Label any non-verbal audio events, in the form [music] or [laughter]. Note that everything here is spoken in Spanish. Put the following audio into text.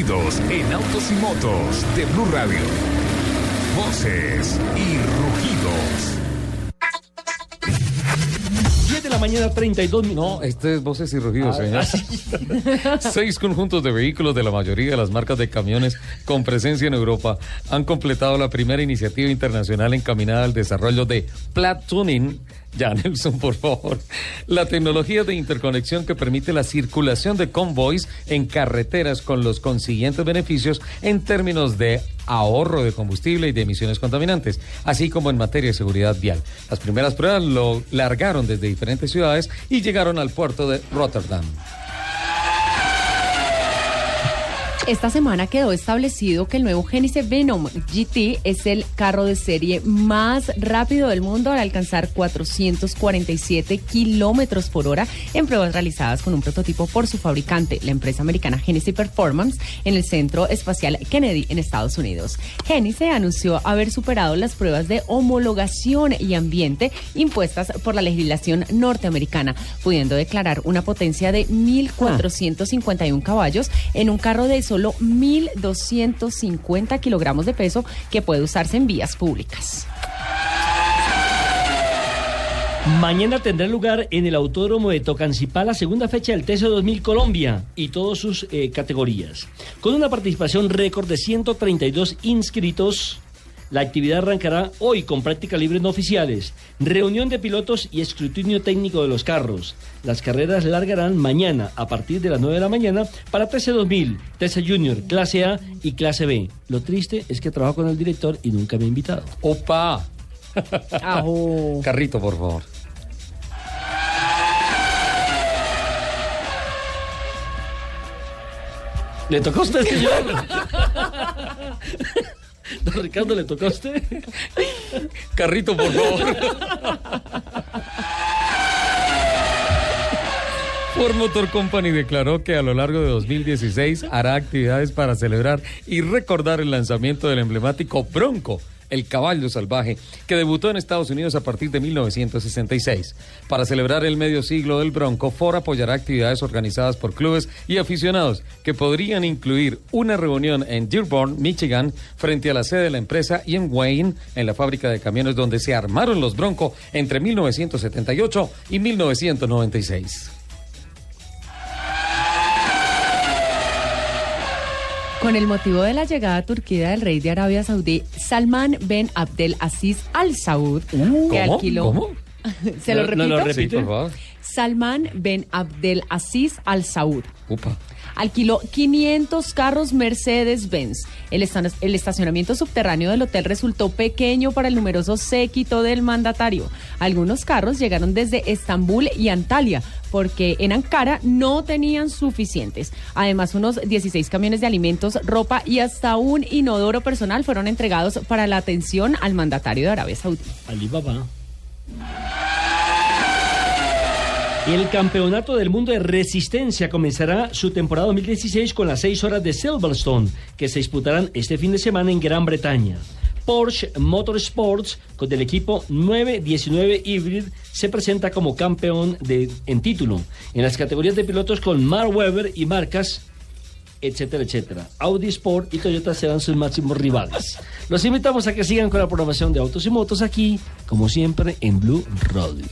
rugidos en autos y motos de Blue Radio. Voces y rugidos. 10 de la mañana, 32 minutos. No, este es Voces y Rugidos, Ah, señor. [laughs] Seis conjuntos de vehículos de la mayoría de las marcas de camiones con presencia en Europa han completado la primera iniciativa internacional encaminada al desarrollo de platooning. Ya, [laughs] Nelson, por favor. La tecnología de interconexión que permite la circulación de convoys en carreteras con los consiguientes beneficios en términos de ahorro de combustible y de emisiones contaminantes, así como en materia de seguridad vial. Las primeras pruebas lo largaron desde diferentes ciudades y llegaron al puerto de Rotterdam. Esta semana quedó establecido que el nuevo Genesis Venom GT es el carro de serie más rápido del mundo al alcanzar 447 kilómetros por hora en pruebas realizadas con un prototipo por su fabricante, la empresa americana Genesis Performance, en el Centro Espacial Kennedy en Estados Unidos. Genesis anunció haber superado las pruebas de homologación y ambiente impuestas por la legislación norteamericana, pudiendo declarar una potencia de 1.451 caballos en un carro de solo 1.250 kilogramos de peso que puede usarse en vías públicas. Mañana tendrá lugar en el Autódromo de Tocancipá la segunda fecha del TESO 2000 Colombia y todas sus eh, categorías. Con una participación récord de 132 inscritos, la actividad arrancará hoy con práctica libre no oficiales, reunión de pilotos y escrutinio técnico de los carros. Las carreras largarán mañana a partir de las 9 de la mañana para TC 2000, TC Junior, clase A y clase B. Lo triste es que trabajo con el director y nunca me ha invitado. ¡Opa! Ajo. [laughs] Carrito, por favor. ¿Le tocó a usted, señor? [laughs] Don Ricardo, ¿le tocó a usted? Carrito, por favor. Ford Motor Company declaró que a lo largo de 2016 hará actividades para celebrar y recordar el lanzamiento del emblemático Bronco, el caballo salvaje, que debutó en Estados Unidos a partir de 1966. Para celebrar el medio siglo del Bronco, Ford apoyará actividades organizadas por clubes y aficionados que podrían incluir una reunión en Dearborn, Michigan, frente a la sede de la empresa, y en Wayne, en la fábrica de camiones donde se armaron los Bronco entre 1978 y 1996. Con el motivo de la llegada a Turquía del rey de Arabia Saudí, Salman Ben Abdel Aziz Al Saud, que ¿Cómo? alquiló. ¿Cómo? [laughs] ¿Se lo repito? no lo Sí, repite. por favor. Salman Ben Abdel Aziz Al Saud. Upa. Alquiló 500 carros Mercedes-Benz. El, el estacionamiento subterráneo del hotel resultó pequeño para el numeroso séquito del mandatario. Algunos carros llegaron desde Estambul y Antalya, porque en Ankara no tenían suficientes. Además, unos 16 camiones de alimentos, ropa y hasta un inodoro personal fueron entregados para la atención al mandatario de Arabia Saudí. Alibaba. El Campeonato del Mundo de Resistencia comenzará su temporada 2016 con las 6 horas de Silverstone, que se disputarán este fin de semana en Gran Bretaña. Porsche Motorsports, con el equipo 919 Hybrid, se presenta como campeón de, en título, en las categorías de pilotos con Mark Webber y marcas etcétera, etcétera. Audi Sport y Toyota serán sus máximos rivales. Los invitamos a que sigan con la programación de Autos y Motos aquí, como siempre, en Blue Radio.